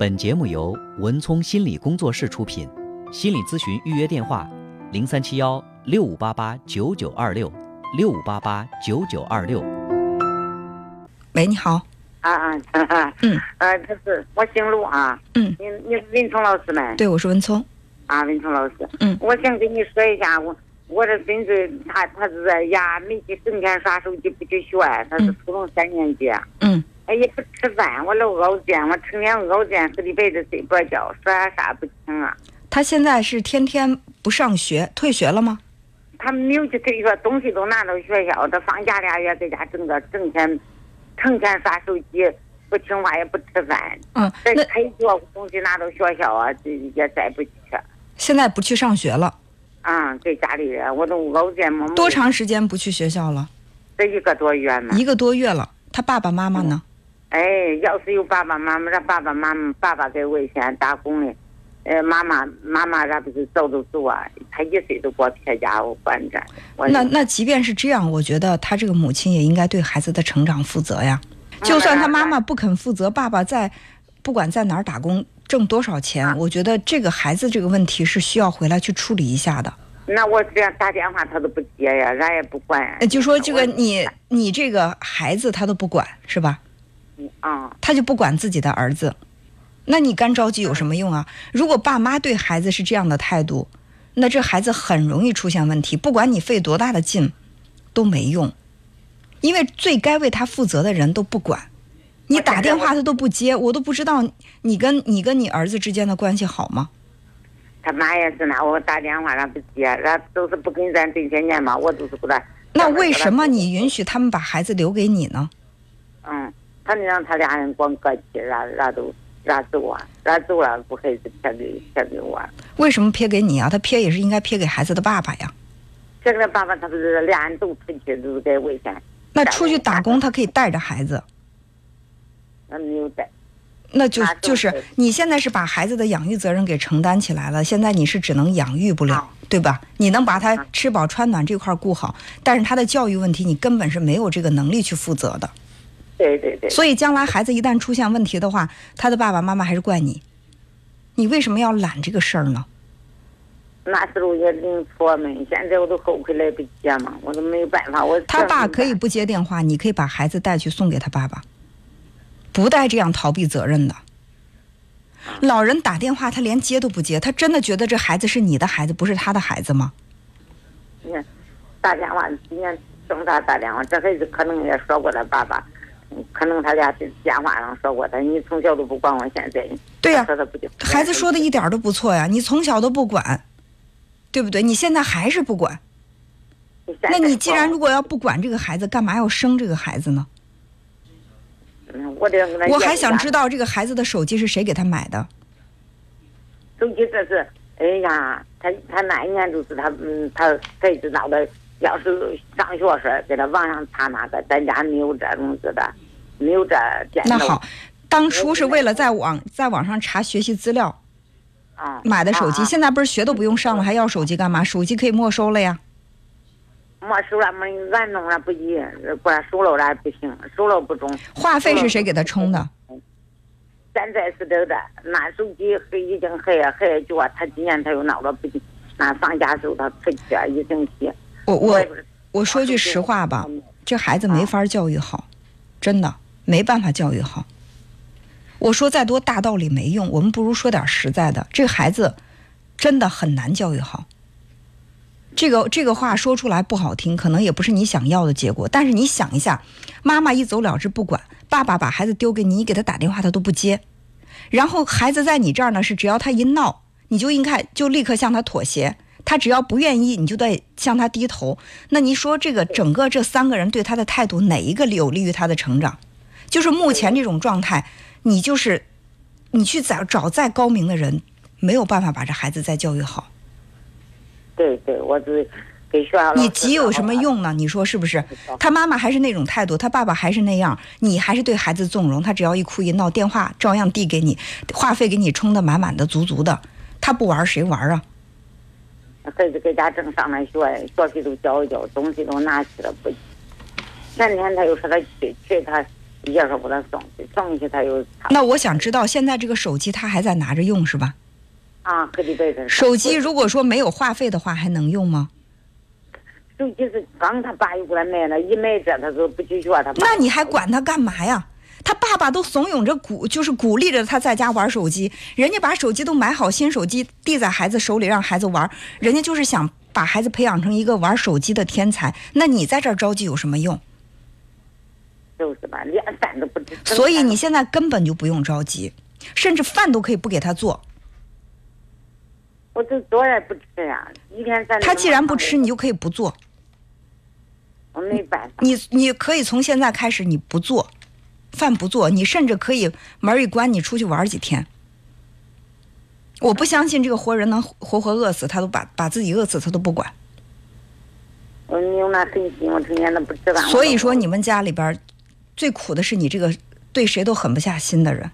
本节目由文聪心理工作室出品，心理咨询预约电话：零三七幺六五八八九九二六六五八八九九二六。喂，你好。啊啊啊，嗯，呃，这是我姓陆啊。嗯。你你是文聪老师吗？对，我是文聪。啊，文聪老师。嗯。我想跟你说一下，我我这孙子他他是在家没去整天耍手机不去学，他是初中三年级。嗯。他也不吃饭，我老熬煎，我成天熬煎，黑里白的睡不着觉，说啥啥不行啊。他现在是天天不上学，退学了吗？他没有去退学，东西都拿到学校，他放假俩月在家整个整天，成天耍手机，不听话也不吃饭。嗯，那开学东西拿到学校啊，这也再不去。现在不去上学了。啊，在家里人，我都熬煎么？多长时间不去学校了？这一个多月呢。一个多月了，他爸爸妈妈呢？哎，要是有爸爸妈妈，让爸爸妈妈爸爸在外县打工的，呃，妈妈妈妈那不是早都走啊？他一岁都过撇家我管着。那那即便是这样，我觉得他这个母亲也应该对孩子的成长负责呀。就算他妈妈不肯负责，爸爸在不管在哪儿打工挣多少钱，我觉得这个孩子这个问题是需要回来去处理一下的。那我这样打电话他都不接呀，俺也不管。就说这个你你这个孩子他都不管是吧？啊，他就不管自己的儿子，那你干着急有什么用啊？如果爸妈对孩子是这样的态度，那这孩子很容易出现问题。不管你费多大的劲，都没用，因为最该为他负责的人都不管。你打电话他都不接，我都不知道你跟你跟你儿子之间的关系好吗？他妈也是那我打电话他不接，那都是不跟咱这些年嘛，我就是不他。那为什么你允许他们把孩子留给你呢？嗯。他能让他俩人光搁起，让让都让走啊，让走了，不还是撇给撇给我？为什么撇给你啊？他撇也是应该撇给孩子的爸爸呀。这个爸爸他不是俩人都出去，都在外县。那出去打工，他可以带着孩子。那没有带。那就就是你现在是把孩子的养育责任给承担起来了，现在你是只能养育不了，对吧？你能把他吃饱穿暖这块顾好，但是他的教育问题，你根本是没有这个能力去负责的。对对对，所以将来孩子一旦出现问题的话，他的爸爸妈妈还是怪你，你为什么要揽这个事儿呢？那时候也领错们，现在我都后悔来不及嘛，我都没有办法。我他爸可以不接电话，你可以把孩子带去送给他爸爸，不带这样逃避责任的。老人打电话他连接都不接，他真的觉得这孩子是你的孩子，不是他的孩子吗？你看，打电话今天正他打电话，这孩子可能也说过他爸爸。可能他俩在电话上说过他，你从小都不管我，现在对呀，孩子说的一点都不错呀，你从小都不管，对不对？你现在还是不管，那你既然如果要不管这个孩子，干嘛要生这个孩子呢？嗯，我还想知道这个孩子的手机是谁给他买的？手机这是，哎呀，他他那一年就是他嗯，他才知道的。要是上学时给他网上查那个，咱家没有这种子的，没有这电脑。那好，当初是为了在网在网上查学习资料，啊，买的手机。现在不是学都不用上了，还要手机干嘛？手机可以没收了呀。没收了，没俺弄了不行，不然收了了不行，收了不中。话费是谁给他充的？现在是这个，那手机已经还还叫他今年他又闹了不行，那放假时候他出去一星期。我我我说句实话吧，这孩子没法教育好，真的没办法教育好。我说再多大道理没用，我们不如说点实在的。这孩子真的很难教育好。这个这个话说出来不好听，可能也不是你想要的结果。但是你想一下，妈妈一走了之不管，爸爸把孩子丢给你，你给他打电话他都不接，然后孩子在你这儿呢是只要他一闹，你就应该就立刻向他妥协。他只要不愿意，你就得向他低头。那你说这个整个这三个人对他的态度，哪一个有利于他的成长？就是目前这种状态，你就是你去找找再高明的人，没有办法把这孩子再教育好。对对，我是给学校。你急有什么用呢？你说是不是？他妈妈还是那种态度，他爸爸还是那样，你还是对孩子纵容。他只要一哭一闹，电话照样递给你，话费给你充的满满的、足足的。他不玩谁玩啊？孩子搁家正上那学，学费都交一交，东西都拿去了不？前天他又说他去去他爷说给他送去，送去他又那我想知道，现在这个手机他还在拿着用是吧？啊，搁里边手机如果说没有话费的话，还能用吗？手机是刚他爸又给他买了，一买这他就不去学他。那你还管他干嘛呀？他爸爸都怂恿着鼓，就是鼓励着他在家玩手机。人家把手机都买好，新手机递在孩子手里让孩子玩，人家就是想把孩子培养成一个玩手机的天才。那你在这儿着急有什么用？就是吧，连饭都不吃。所以你现在根本就不用着急，甚至饭都可以不给他做。我就多也不吃呀，一天三。他既然不吃，你就可以不做。我没办法。你你可以从现在开始，你不做饭不做，你甚至可以门一关，你出去玩几天。我不相信这个活人能活活饿死，他都把把自己饿死，他都不管。我你有那狠心，我成天都不吃饭。所以说，你们家里边。最苦的是你这个对谁都狠不下心的人，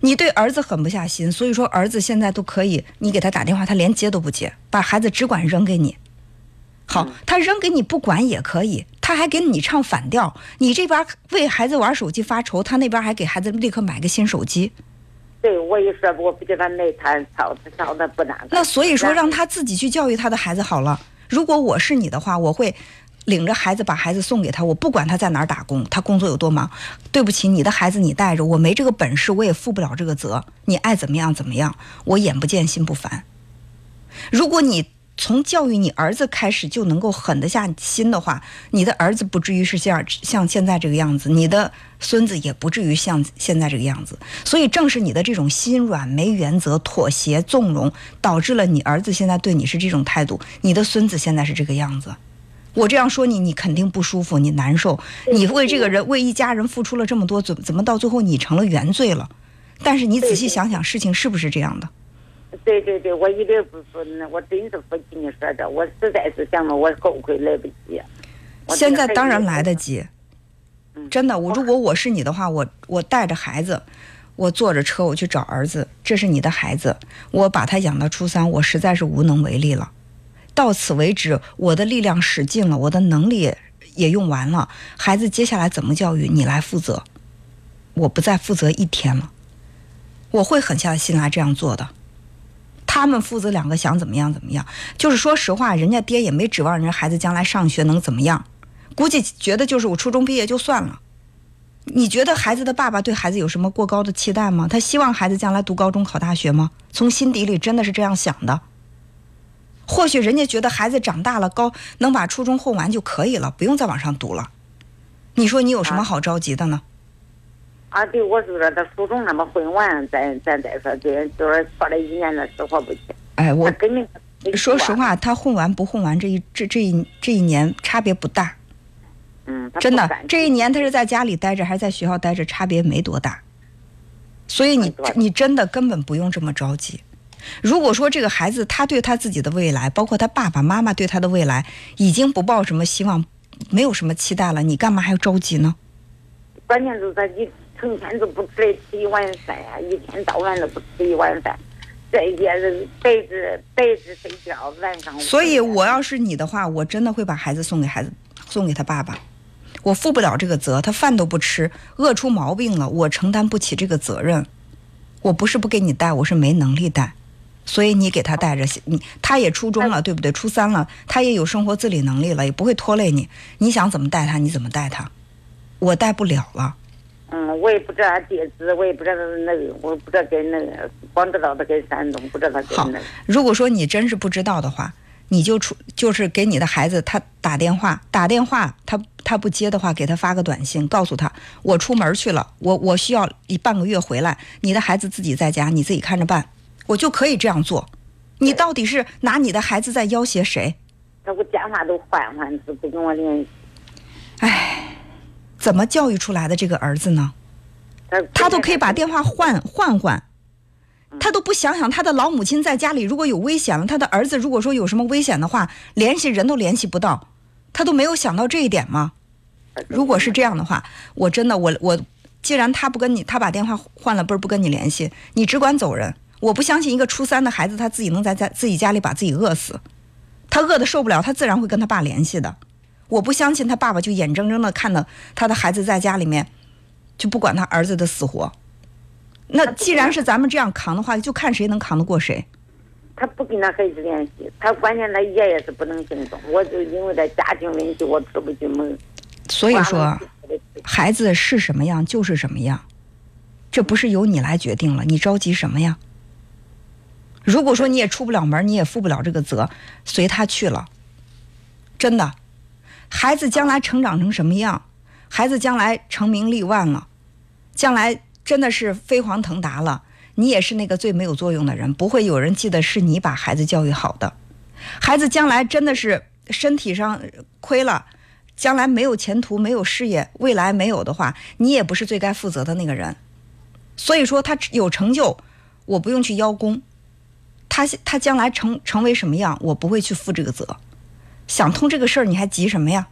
你对儿子狠不下心，所以说儿子现在都可以，你给他打电话，他连接都不接，把孩子只管扔给你。好，他扔给你不管也可以，他还给你唱反调。你这边为孩子玩手机发愁，他那边还给孩子立刻买个新手机。对，我一说我不给他买，他吵他吵的不难。那所以说让他自己去教育他的孩子好了。如果我是你的话，我会。领着孩子把孩子送给他，我不管他在哪儿打工，他工作有多忙。对不起，你的孩子你带着，我没这个本事，我也负不了这个责。你爱怎么样怎么样，我眼不见心不烦。如果你从教育你儿子开始就能够狠得下心的话，你的儿子不至于是像像现在这个样子，你的孙子也不至于像现在这个样子。所以正是你的这种心软、没原则、妥协、纵容，导致了你儿子现在对你是这种态度，你的孙子现在是这个样子。我这样说你，你肯定不舒服，你难受。你为这个人，为一家人付出了这么多，怎怎么到最后你成了原罪了？但是你仔细想想，事情是不是这样的？对对对，我一点不说，我真是不听你说的，我实在是想着我后悔来不及。现在当然来得及，真的。我如果我是你的话，我我带着孩子，我坐着车我去找儿子，这是你的孩子，我把他养到初三，我实在是无能为力了。到此为止，我的力量使尽了，我的能力也用完了。孩子接下来怎么教育，你来负责，我不再负责一天了。我会狠下心来这样做的。他们父子两个想怎么样怎么样，就是说实话，人家爹也没指望人家孩子将来上学能怎么样，估计觉得就是我初中毕业就算了。你觉得孩子的爸爸对孩子有什么过高的期待吗？他希望孩子将来读高中考大学吗？从心底里真的是这样想的。或许人家觉得孩子长大了，高能把初中混完就可以了，不用再往上读了。你说你有什么好着急的呢？啊，对，我就说他初中那么混完，咱咱再说，这就是错了一年的死活不去。哎，我根本说实话，他混完不混完，这一这这一这一年差别不大。嗯，真的，这一年他是在家里待着还是在学校待着，差别没多大。所以你你真的根本不用这么着急。如果说这个孩子他对他自己的未来，包括他爸爸妈妈对他的未来，已经不抱什么希望，没有什么期待了，你干嘛还要着急呢？关键就是他一成天都不吃吃一碗饭呀，一天到晚都不吃一碗饭，这一天是白着白着睡觉，晚上。所以我要是你的话，我真的会把孩子送给孩子，送给他爸爸。我负不了这个责，他饭都不吃，饿出毛病了，我承担不起这个责任。我不是不给你带，我是没能力带。所以你给他带着，你他也初中了，对不对？初三了，他也有生活自理能力了，也不会拖累你。你想怎么带他，你怎么带他，我带不了了。嗯，我也不知道地址，我也不知道那个，我不知道跟那个，光知道他跟山东，不知道跟那个。如果说你真是不知道的话，你就出就是给你的孩子他打电话，打电话他他不接的话，给他发个短信，告诉他我出门去了，我我需要一半个月回来，你的孩子自己在家，你自己看着办。我就可以这样做，你到底是拿你的孩子在要挟谁？他我电话都换换，都不跟我联系。唉，怎么教育出来的这个儿子呢？他都可以把电话换换换，他都不想想他的老母亲在家里如果有危险了，他的儿子如果说有什么危险的话，联系人都联系不到，他都没有想到这一点吗？如果是这样的话，我真的我我，既然他不跟你，他把电话换了，不是不跟你联系，你只管走人。我不相信一个初三的孩子他自己能在在自己家里把自己饿死，他饿的受不了，他自然会跟他爸联系的。我不相信他爸爸就眼睁睁的看到他的孩子在家里面就不管他儿子的死活。那既然是咱们这样扛的话，就看谁能扛得过谁。他不跟他孩子联系，他关键他爷爷是不能行动，我就因为他家庭问题，我出不去门。所以说，孩子是什么样就是什么样，这不是由你来决定了，你着急什么呀？如果说你也出不了门，你也负不了这个责，随他去了。真的，孩子将来成长成什么样，孩子将来成名立万了，将来真的是飞黄腾达了。你也是那个最没有作用的人，不会有人记得是你把孩子教育好的。孩子将来真的是身体上亏了，将来没有前途、没有事业、未来没有的话，你也不是最该负责的那个人。所以说他有成就，我不用去邀功。他他将来成成为什么样，我不会去负这个责。想通这个事儿，你还急什么呀？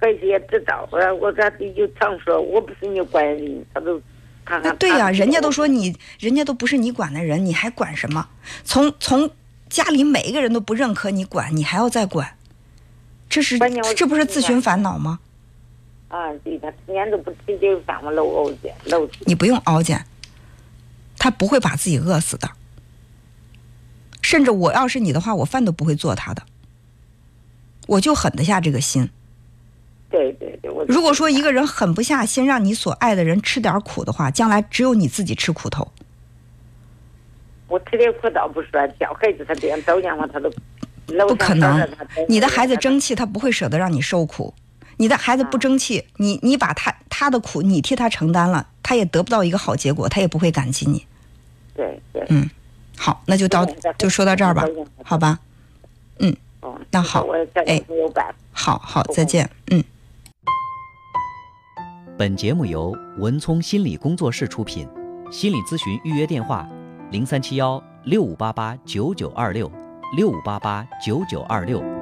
孩子也知道，我我他就常说，我不是你管人，他都。那对呀，人家都说你，人家都不是你管的人，你还管什么？从从家里每一个人都不认可你管，你还要再管，这是这不是自寻烦恼吗？啊，对他天天都不吃点饭，我老熬煎，老你不用熬煎，他不会把自己饿死的。甚至我要是你的话，我饭都不会做他的，我就狠得下这个心。对对对，如果说一个人狠不下心让你所爱的人吃点苦的话，将来只有你自己吃苦头。我吃点苦倒不说，教孩子他这样着急话，他都不可能。你的孩子争气，他不会舍得让你受苦。你的孩子不争气，你你把他他的苦你替他承担了，他也得不到一个好结果，他也不会感激你。对对。嗯，好，那就到就说到这儿吧，好吧？嗯。那好，哎，好好，再见，嗯。本节目由文聪心理工作室出品，心理咨询预约电话：零三七幺六五八八九九二六六五八八九九二六。